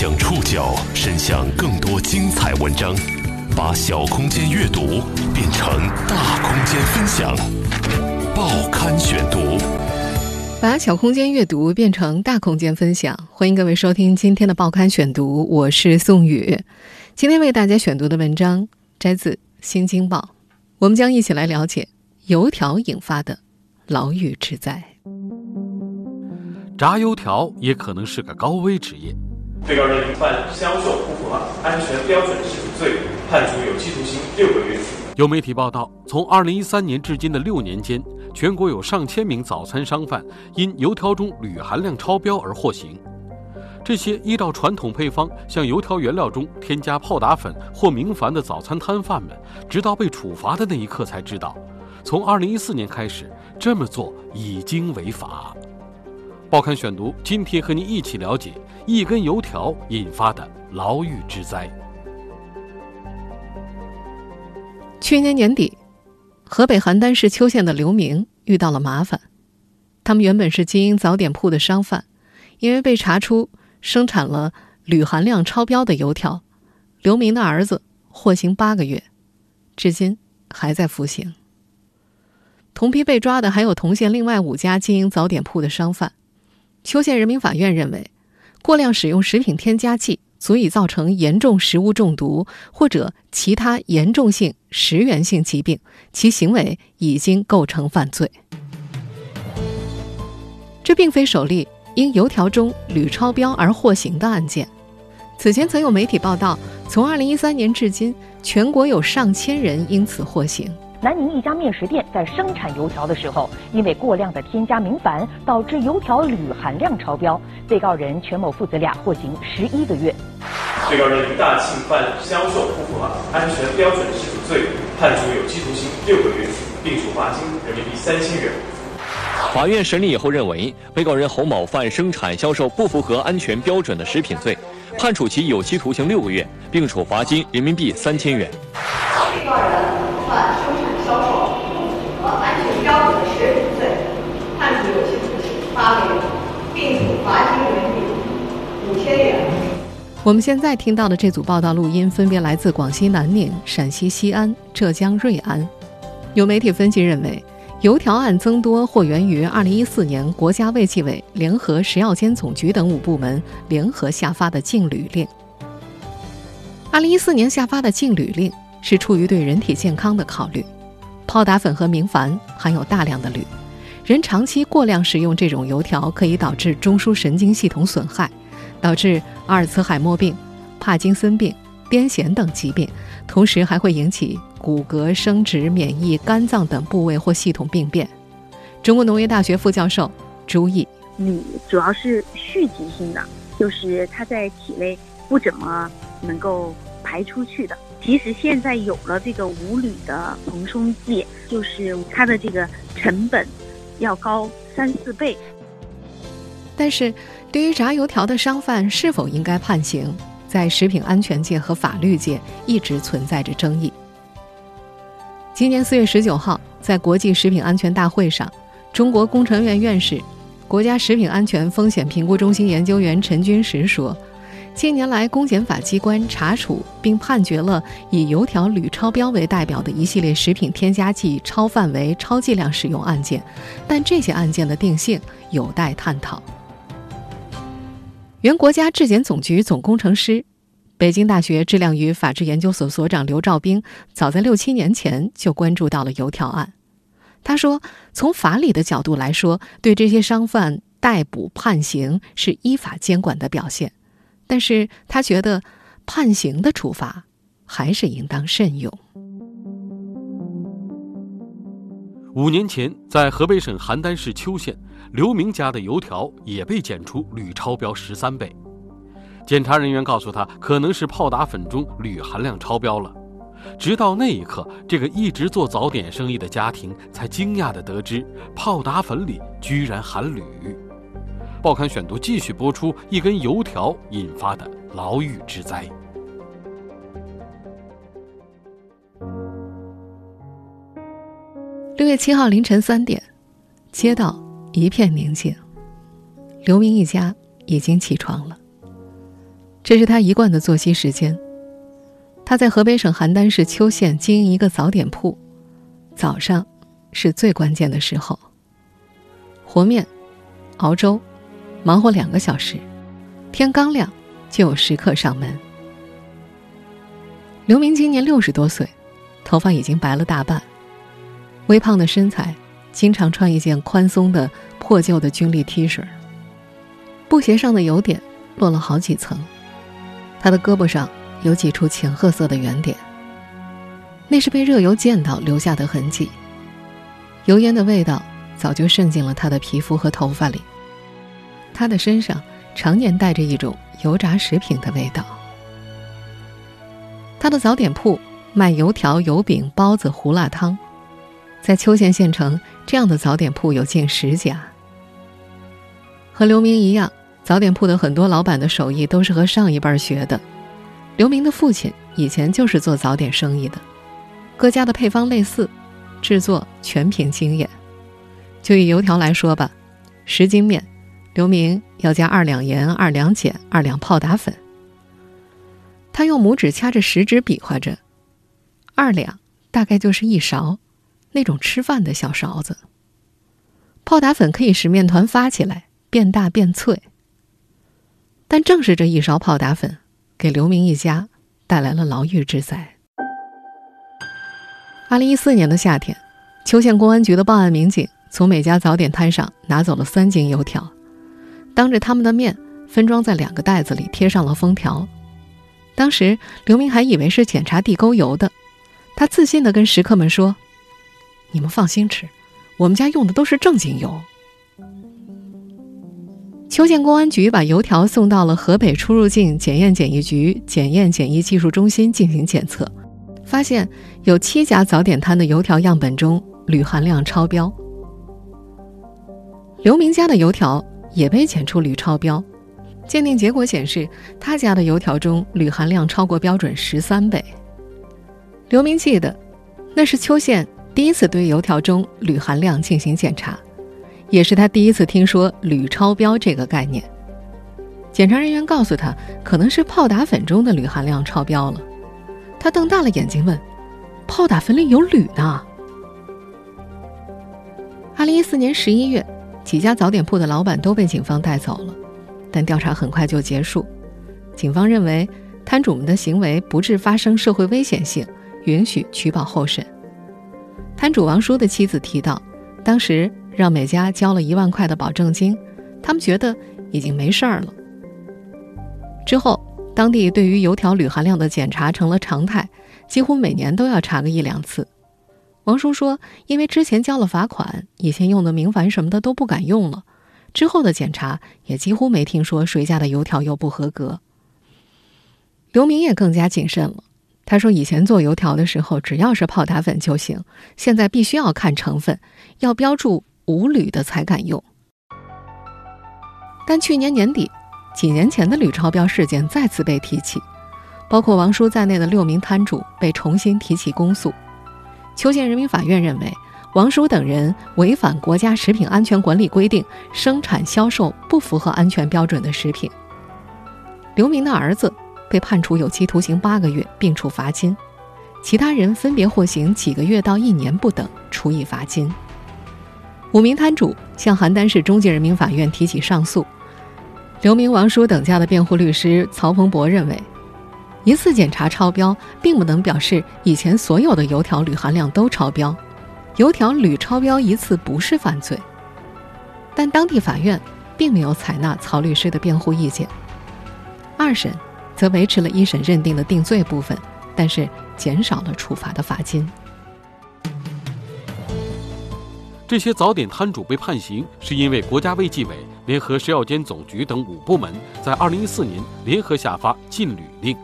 将触角伸向更多精彩文章，把小空间阅读变成大空间分享。报刊选读，把小空间阅读变成大空间分享。欢迎各位收听今天的报刊选读，我是宋宇。今天为大家选读的文章摘自《新京报》，我们将一起来了解油条引发的牢狱之灾。炸油条也可能是个高危职业。被告人犯销售不符合安全标准食品罪，判处有期徒刑六个月。有媒体报道，从2013年至今的六年间，全国有上千名早餐商贩因油条中铝含量超标而获刑。这些依照传统配方向油条原料中添加泡打粉或明矾的早餐摊贩们，直到被处罚的那一刻才知道，从2014年开始，这么做已经违法。报刊选读，今天和您一起了解一根油条引发的牢狱之灾。去年年底，河北邯郸市邱县的刘明遇到了麻烦。他们原本是经营早点铺的商贩，因为被查出生产了铝含量超标的油条，刘明的儿子获刑八个月，至今还在服刑。同批被抓的还有同县另外五家经营早点铺的商贩。邱县人民法院认为，过量使用食品添加剂足以造成严重食物中毒或者其他严重性食源性疾病，其行为已经构成犯罪。这并非首例因油条中铝超标而获刑的案件，此前曾有媒体报道，从2013年至今，全国有上千人因此获刑。南宁一家面食店在生产油条的时候，因为过量的添加明矾，导致油条铝含量超标。被告人全某父子俩获刑十一个月。被告人于大庆犯销售不符合安全标准食品罪，判处有期徒刑六个月，并处罚金人民币三千元。法院审理以后认为，被告人侯某犯生产销售不符合安全标准的食品罪，判处其有期徒刑六个月，并处罚金人民币三千元。被告人犯生产销售不符合安全标准的食品罪，判处有期徒刑八个月，并处罚金人民币五千元。我们现在听到的这组报道录音，分别来自广西南宁、陕西西安、浙江瑞安。有媒体分析认为，油条案增多或源于2014年国家卫计委联合食药监总局等五部门联合下发的禁铝令。2014年下发的禁铝令是出于对人体健康的考虑，泡打粉和明矾含有大量的铝，人长期过量食用这种油条可以导致中枢神经系统损害，导致阿尔茨海默病、帕金森病、癫痫等疾病，同时还会引起骨骼、生殖、免疫、肝脏等部位或系统病变。中国农业大学副教授朱毅，铝主要是蓄积性的，就是它在体内不怎么能够排出去的。其实现在有了这个无铝的蓬松剂，就是它的这个成本要高三四倍。但是，对于炸油条的商贩是否应该判刑，在食品安全界和法律界一直存在着争议。今年四月十九号，在国际食品安全大会上，中国工程院院士、国家食品安全风险评估中心研究员陈军实说。近年来，公检法机关查处并判决了以油条铝超标为代表的一系列食品添加剂超范围、超剂量使用案件，但这些案件的定性有待探讨。原国家质检总局总工程师、北京大学质量与法制研究所所长刘兆兵，早在六七年前就关注到了油条案。他说：“从法理的角度来说，对这些商贩逮捕判刑是依法监管的表现。”但是他觉得，判刑的处罚还是应当慎用。五年前，在河北省邯郸市邱县，刘明家的油条也被检出铝超标十三倍。检查人员告诉他，可能是泡打粉中铝含量超标了。直到那一刻，这个一直做早点生意的家庭才惊讶地得知，泡打粉里居然含铝。报刊选读继续播出一根油条引发的牢狱之灾。六月七号凌晨三点，街道一片宁静，刘明一家已经起床了。这是他一贯的作息时间。他在河北省邯郸市邱县经营一个早点铺，早上是最关键的时候。和面、熬粥，忙活两个小时，天刚亮就有食客上门。刘明今年六十多岁，头发已经白了大半，微胖的身材，经常穿一件宽松的破旧的军绿 T 恤，布鞋上的油点落了好几层，他的胳膊上有几处浅褐色的圆点，那是被热油溅到留下的痕迹，油烟的味道。早就渗进了他的皮肤和头发里。他的身上常年带着一种油炸食品的味道。他的早点铺卖油条、油饼、包子、胡辣汤，在邱县县城，这样的早点铺有近十家。和刘明一样，早点铺的很多老板的手艺都是和上一辈学的。刘明的父亲以前就是做早点生意的，各家的配方类似，制作全凭经验。就以油条来说吧，十斤面，刘明要加二两盐、二两碱、二两泡打粉。他用拇指掐着食指比划着，二两大概就是一勺，那种吃饭的小勺子。泡打粉可以使面团发起来，变大变脆。但正是这一勺泡打粉，给刘明一家带来了牢狱之灾。二零一四年的夏天，邱县公安局的办案民警。从每家早点摊上拿走了三斤油条，当着他们的面分装在两个袋子里，贴上了封条。当时刘明还以为是检查地沟油的，他自信地跟食客们说：“你们放心吃，我们家用的都是正经油。”邱县公安局把油条送到了河北出入境检验检疫局检验检疫技术中心进行检测，发现有七家早点摊的油条样本中铝含量超标。刘明家的油条也被检出铝超标，鉴定结果显示，他家的油条中铝含量超过标准十三倍。刘明记得，那是邱县第一次对油条中铝含量进行检查，也是他第一次听说铝超标这个概念。检查人员告诉他，可能是泡打粉中的铝含量超标了。他瞪大了眼睛问：“泡打粉里有铝呢？”二零一四年十一月。几家早点铺的老板都被警方带走了，但调查很快就结束。警方认为摊主们的行为不致发生社会危险性，允许取保候审。摊主王叔的妻子提到，当时让每家交了一万块的保证金，他们觉得已经没事儿了。之后，当地对于油条铝含量的检查成了常态，几乎每年都要查个一两次。王叔说：“因为之前交了罚款，以前用的明矾什么的都不敢用了，之后的检查也几乎没听说谁家的油条又不合格。”刘明也更加谨慎了。他说：“以前做油条的时候，只要是泡打粉就行，现在必须要看成分，要标注无铝的才敢用。”但去年年底，几年前的铝超标事件再次被提起，包括王叔在内的六名摊主被重新提起公诉。邱县人民法院认为，王叔等人违反国家食品安全管理规定，生产销售不符合安全标准的食品。刘明的儿子被判处有期徒刑八个月，并处罚金；其他人分别获刑几个月到一年不等，处以罚金。五名摊主向邯郸市中级人民法院提起上诉。刘明、王叔等家的辩护律师曹鹏博认为。一次检查超标，并不能表示以前所有的油条铝含量都超标。油条铝超标一次不是犯罪，但当地法院并没有采纳曹律师的辩护意见。二审则维持了一审认定的定罪部分，但是减少了处罚的罚金。这些早点摊主被判刑，是因为国家卫计委联合食药监总局等五部门在2014年联合下发禁铝令。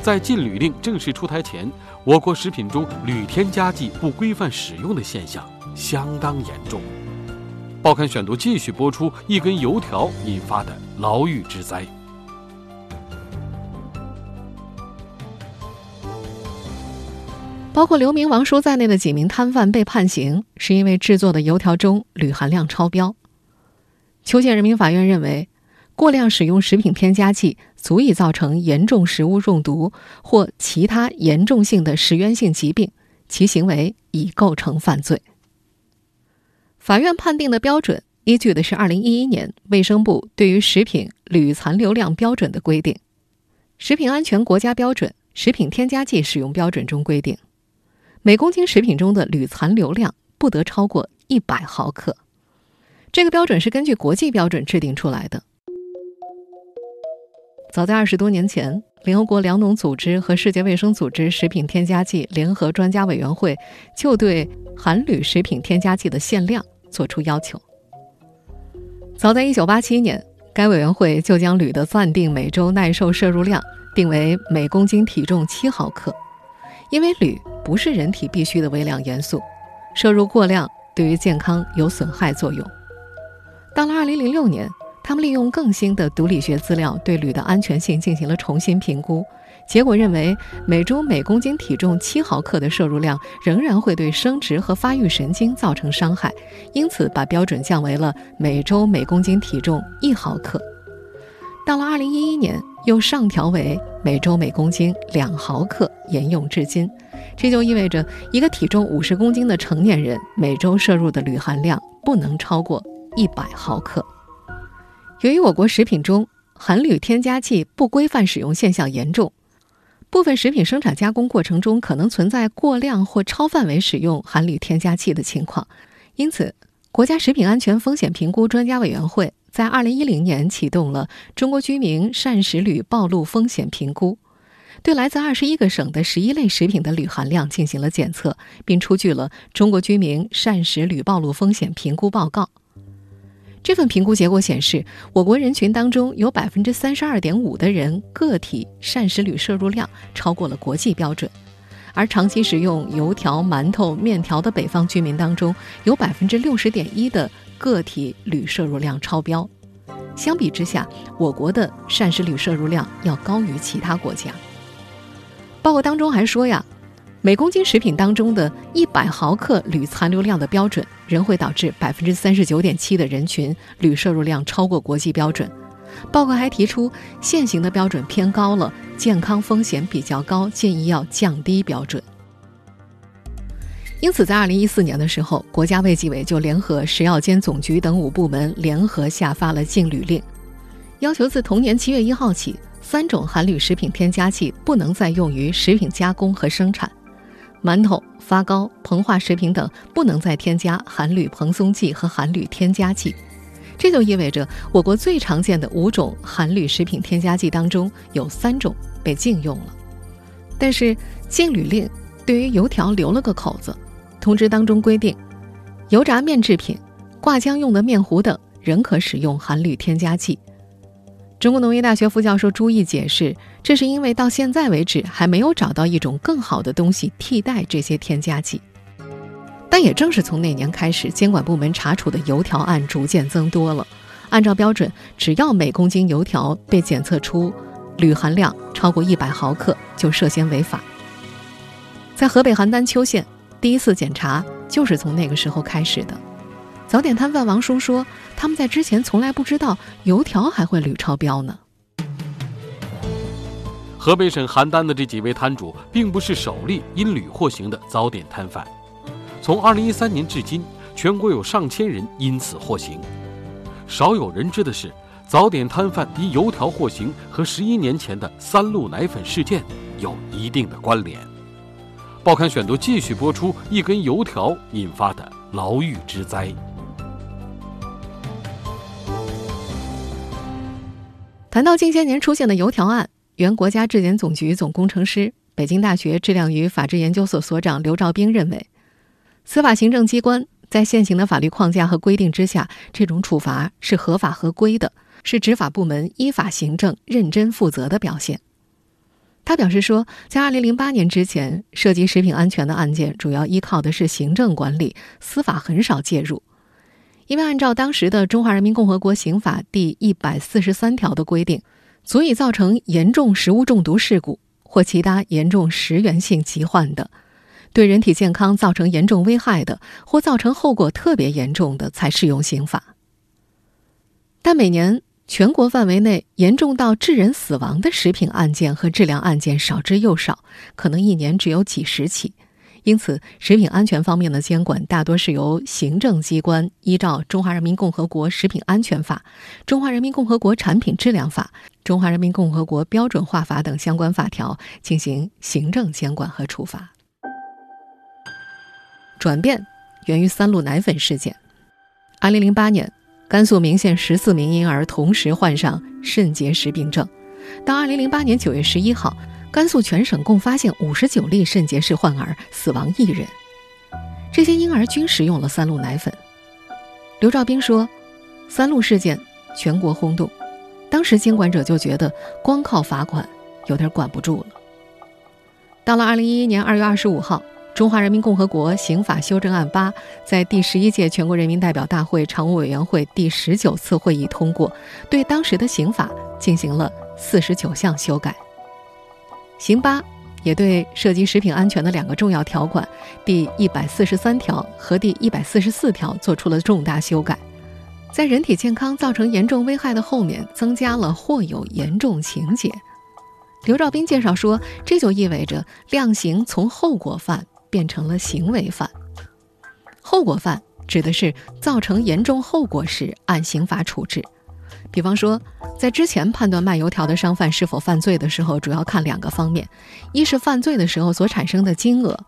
在禁铝令正式出台前，我国食品中铝添加剂不规范使用的现象相当严重。报刊选读继续播出一根油条引发的牢狱之灾。包括刘明、王叔在内的几名摊贩被判刑，是因为制作的油条中铝含量超标。邱县人民法院认为。过量使用食品添加剂足以造成严重食物中毒或其他严重性的食源性疾病，其行为已构成犯罪。法院判定的标准依据的是2011年卫生部对于食品铝残留量标准的规定，《食品安全国家标准》。食品添加剂使用标准中规定，每公斤食品中的铝残留量不得超过一百毫克。这个标准是根据国际标准制定出来的。早在二十多年前，联合国粮农组织和世界卫生组织食品添加剂联合专家委员会就对含铝食品添加剂的限量作出要求。早在一九八七年，该委员会就将铝的暂定每周耐受摄入量。定为每公斤体重七毫克，因为铝不是人体必需的微量元素，摄入过量对于健康有损害作用。到了二零零六年，他们利用更新的毒理学资料，对铝的安全性进行了重新评估，结果认为每周每公斤体重七毫克的摄入量仍然会对生殖和发育神经造成伤害，因此把标准降为了每周每公斤体重一毫克。到了二零一一年，又上调为每周每公斤两毫克，沿用至今。这就意味着，一个体重五十公斤的成年人每周摄入的铝含量不能超过一百毫克。由于我国食品中含铝添加剂不规范使用现象严重，部分食品生产加工过程中可能存在过量或超范围使用含铝添加剂的情况，因此，国家食品安全风险评估专家委员会。在二零一零年启动了中国居民膳食铝暴露风险评估，对来自二十一个省的十一类食品的铝含量进行了检测，并出具了中国居民膳食铝暴露风险评估报告。这份评估结果显示，我国人群当中有百分之三十二点五的人个体膳食铝摄入量超过了国际标准，而长期食用油条、馒头、面条的北方居民当中，有百分之六十点一的。个体铝摄入量超标，相比之下，我国的膳食铝摄入量要高于其他国家。报告当中还说呀，每公斤食品当中的一百毫克铝残留量的标准，仍会导致百分之三十九点七的人群铝摄入量超过国际标准。报告还提出，现行的标准偏高了，健康风险比较高，建议要降低标准。因此，在二零一四年的时候，国家卫计委就联合食药监总局等五部门联合下发了禁铝令，要求自同年七月一号起，三种含铝食品添加剂不能再用于食品加工和生产，馒头、发糕、膨化食品等不能再添加含铝蓬松剂和含铝添加剂。这就意味着，我国最常见的五种含铝食品添加剂当中，有三种被禁用了。但是，禁铝令对于油条留了个口子。通知当中规定，油炸面制品、挂浆用的面糊等仍可使用含铝添加剂。中国农业大学副教授朱毅解释，这是因为到现在为止还没有找到一种更好的东西替代这些添加剂。但也正是从那年开始，监管部门查处的油条案逐渐增多了。按照标准，只要每公斤油条被检测出铝含量超过一百毫克，就涉嫌违法。在河北邯郸邱县。第一次检查就是从那个时候开始的。早点摊贩王叔说：“他们在之前从来不知道油条还会铝超标呢。”河北省邯郸的这几位摊主并不是首例因铝获刑的早点摊贩。从2013年至今，全国有上千人因此获刑。少有人知的是，早点摊贩因油条获刑和十一年前的三鹿奶粉事件有一定的关联。报刊选读继续播出一根油条引发的牢狱之灾。谈到近些年出现的油条案，原国家质检总局总工程师、北京大学质量与法治研究所所长刘兆兵认为，司法行政机关在现行的法律框架和规定之下，这种处罚是合法合规的，是执法部门依法行政、认真负责的表现。他表示说，在2008年之前，涉及食品安全的案件主要依靠的是行政管理，司法很少介入。因为按照当时的《中华人民共和国刑法》第一百四十三条的规定，足以造成严重食物中毒事故或其他严重食源性疾患的，对人体健康造成严重危害的，或造成后果特别严重的，才适用刑法。但每年。全国范围内严重到致人死亡的食品案件和质量案件少之又少，可能一年只有几十起。因此，食品安全方面的监管大多是由行政机关依照《中华人民共和国食品安全法》《中华人民共和国产品质量法》《中华人民共和国标准化法》等相关法条进行行政监管和处罚。转变源于三鹿奶粉事件。二零零八年，甘肃岷县十四名婴儿同时患上肾结石病症，到二零零八年九月十一号。甘肃全省共发现五十九例肾结石患儿，死亡一人。这些婴儿均食用了三鹿奶粉。刘兆斌说：“三鹿事件全国轰动，当时监管者就觉得光靠罚款有点管不住了。”到了二零一一年二月二十五号，《中华人民共和国刑法修正案八》在第十一届全国人民代表大会常务委员会第十九次会议通过，对当时的刑法进行了四十九项修改。刑八也对涉及食品安全的两个重要条款，第一百四十三条和第一百四十四条做出了重大修改，在人体健康造成严重危害的后面增加了或有严重情节。刘兆斌介绍说，这就意味着量刑从后果犯变成了行为犯。后果犯指的是造成严重后果时按刑法处置。比方说，在之前判断卖油条的商贩是否犯罪的时候，主要看两个方面：一是犯罪的时候所产生的金额，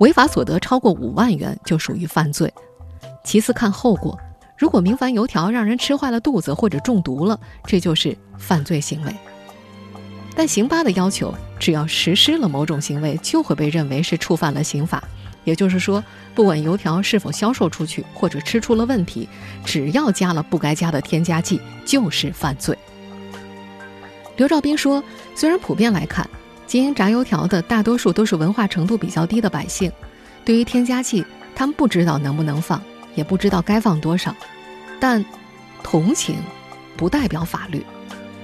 违法所得超过五万元就属于犯罪；其次看后果，如果明矾油条让人吃坏了肚子或者中毒了，这就是犯罪行为。但刑八的要求，只要实施了某种行为，就会被认为是触犯了刑法。也就是说，不管油条是否销售出去或者吃出了问题，只要加了不该加的添加剂，就是犯罪。刘兆斌说：“虽然普遍来看，经营炸油条的大多数都是文化程度比较低的百姓，对于添加剂，他们不知道能不能放，也不知道该放多少。但同情不代表法律。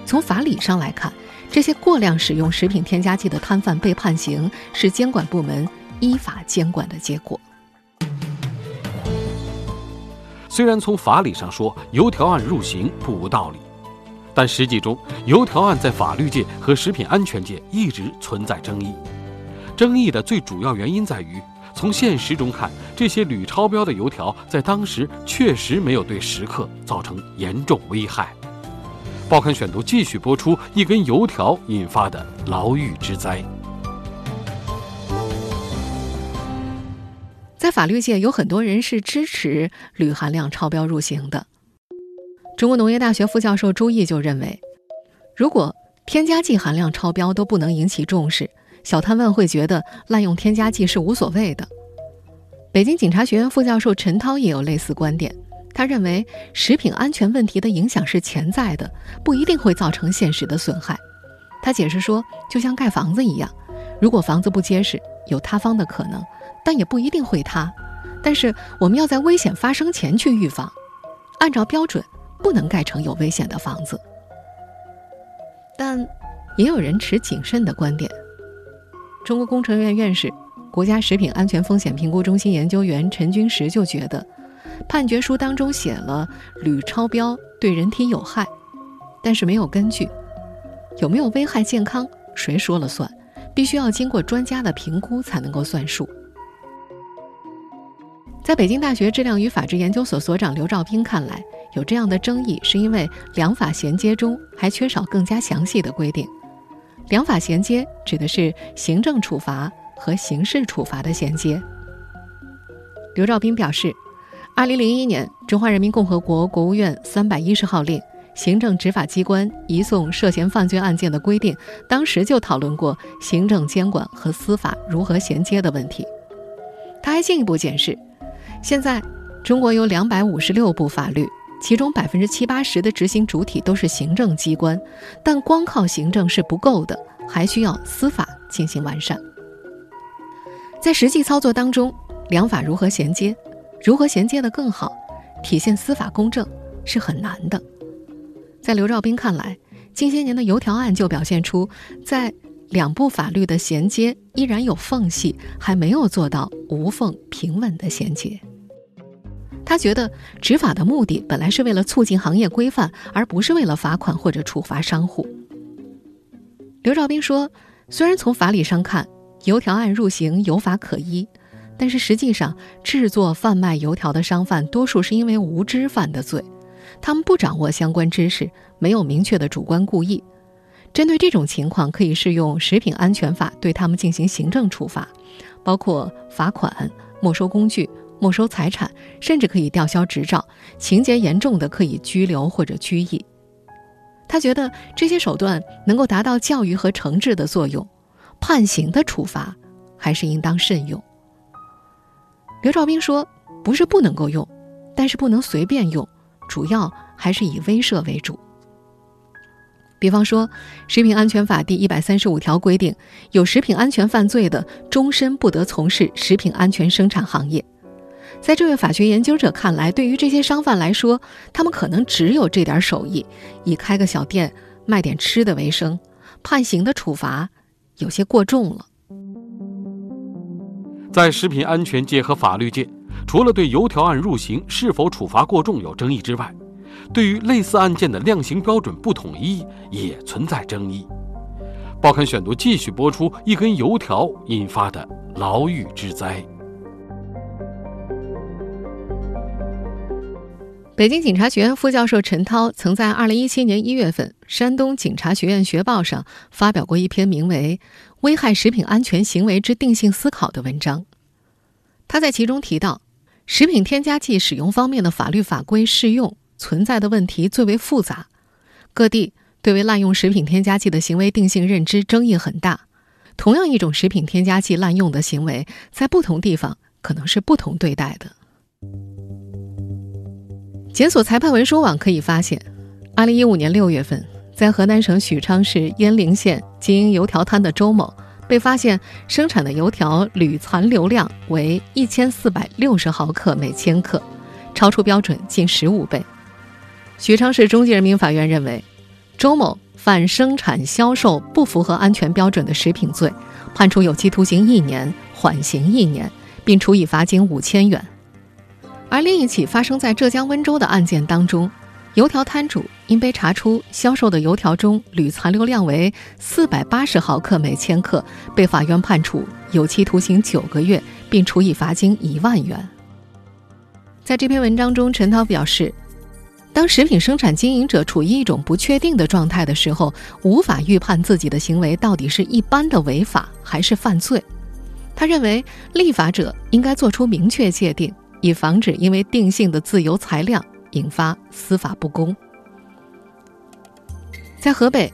从法理上来看，这些过量使用食品添加剂的摊贩被判刑，是监管部门。”依法监管的结果。虽然从法理上说，油条案入刑不无道理，但实际中，油条案在法律界和食品安全界一直存在争议。争议的最主要原因在于，从现实中看，这些铝超标的油条在当时确实没有对食客造成严重危害。报刊选读继续播出一根油条引发的牢狱之灾。在法律界，有很多人是支持铝含量超标入刑的。中国农业大学副教授朱毅就认为，如果添加剂含量超标都不能引起重视，小摊贩会觉得滥用添加剂是无所谓的。北京警察学院副教授陈涛也有类似观点，他认为食品安全问题的影响是潜在的，不一定会造成现实的损害。他解释说，就像盖房子一样，如果房子不结实，有塌方的可能。但也不一定会塌，但是我们要在危险发生前去预防，按照标准不能盖成有危险的房子。但也有人持谨慎的观点。中国工程院院士、国家食品安全风险评估中心研究员陈君石就觉得，判决书当中写了铝超标对人体有害，但是没有根据，有没有危害健康谁说了算？必须要经过专家的评估才能够算数。在北京大学质量与法治研究所所长刘兆斌看来，有这样的争议，是因为两法衔接中还缺少更加详细的规定。两法衔接指的是行政处罚和刑事处罚的衔接。刘兆斌表示，二零零一年中华人民共和国国务院三百一十号令《行政执法机关移送涉嫌犯罪案件的规定》，当时就讨论过行政监管和司法如何衔接的问题。他还进一步解释。现在，中国有两百五十六部法律，其中百分之七八十的执行主体都是行政机关，但光靠行政是不够的，还需要司法进行完善。在实际操作当中，两法如何衔接，如何衔接的更好，体现司法公正是很难的。在刘兆斌看来，近些年的油条案就表现出，在两部法律的衔接依然有缝隙，还没有做到无缝平稳的衔接。他觉得执法的目的本来是为了促进行业规范，而不是为了罚款或者处罚商户。刘兆斌说：“虽然从法理上看，油条案入刑有法可依，但是实际上，制作、贩卖油条的商贩多数是因为无知犯的罪，他们不掌握相关知识，没有明确的主观故意。针对这种情况，可以适用《食品安全法》对他们进行行政处罚，包括罚款、没收工具、没收财产，甚至可以吊销执照，情节严重的可以拘留或者拘役。”他觉得这些手段能够达到教育和惩治的作用，判刑的处罚还是应当慎用。刘兆斌说：“不是不能够用，但是不能随便用，主要还是以威慑为主。比方说，《食品安全法》第一百三十五条规定，有食品安全犯罪的，终身不得从事食品安全生产行业。”在这位法学研究者看来，对于这些商贩来说，他们可能只有这点手艺，以开个小店卖点吃的为生，判刑的处罚有些过重了。在食品安全界和法律界，除了对油条案入刑是否处罚过重有争议之外，对于类似案件的量刑标准不统一也存在争议。报刊选读继续播出一根油条引发的牢狱之灾。北京警察学院副教授陈涛曾在2017年1月份《山东警察学院学报》上发表过一篇名为《危害食品安全行为之定性思考》的文章。他在其中提到，食品添加剂使用方面的法律法规适用存在的问题最为复杂，各地对为滥用食品添加剂的行为定性认知争议很大。同样一种食品添加剂滥用的行为，在不同地方可能是不同对待的。检索裁判文书网可以发现，二零一五年六月份，在河南省许昌市鄢陵县经营油条摊的周某被发现生产的油条铝残留量为一千四百六十毫克每千克，超出标准近十五倍。许昌市中级人民法院认为，周某犯生产销售不符合安全标准的食品罪，判处有期徒刑一年，缓刑一年，并处以罚金五千元。而另一起发生在浙江温州的案件当中，油条摊主因被查出销售的油条中铝残留量为四百八十毫克每千克，被法院判处有期徒刑九个月，并处以罚金一万元。在这篇文章中，陈涛表示，当食品生产经营者处于一种不确定的状态的时候，无法预判自己的行为到底是一般的违法还是犯罪。他认为，立法者应该做出明确界定。以防止因为定性的自由裁量引发司法不公。在河北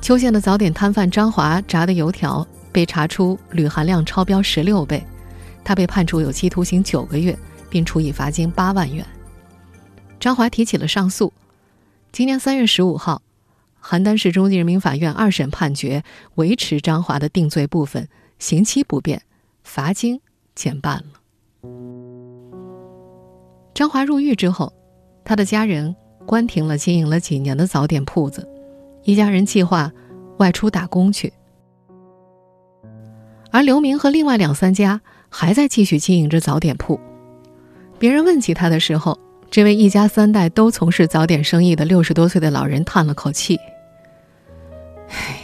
邱县的早点摊贩张华炸的油条被查出铝含量超标十六倍，他被判处有期徒刑九个月，并处以罚金八万元。张华提起了上诉。今年三月十五号，邯郸市中级人民法院二审判决维持张华的定罪部分，刑期不变，罚金减半了。张华入狱之后，他的家人关停了经营了几年的早点铺子，一家人计划外出打工去。而刘明和另外两三家还在继续经营着早点铺。别人问起他的时候，这位一家三代都从事早点生意的六十多岁的老人叹了口气：“唉，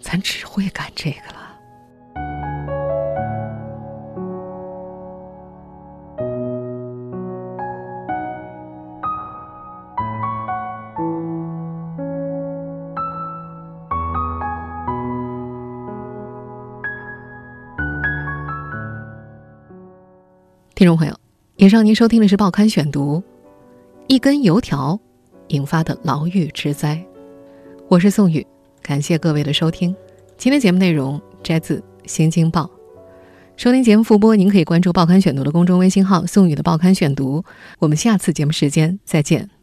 咱只会干这个了。”听众朋友，以上您收听的是《报刊选读》，一根油条引发的牢狱之灾。我是宋宇，感谢各位的收听。今天节目内容摘自《新京报》。收听节目复播，您可以关注《报刊选读》的公众微信号“宋宇的报刊选读”。我们下次节目时间再见。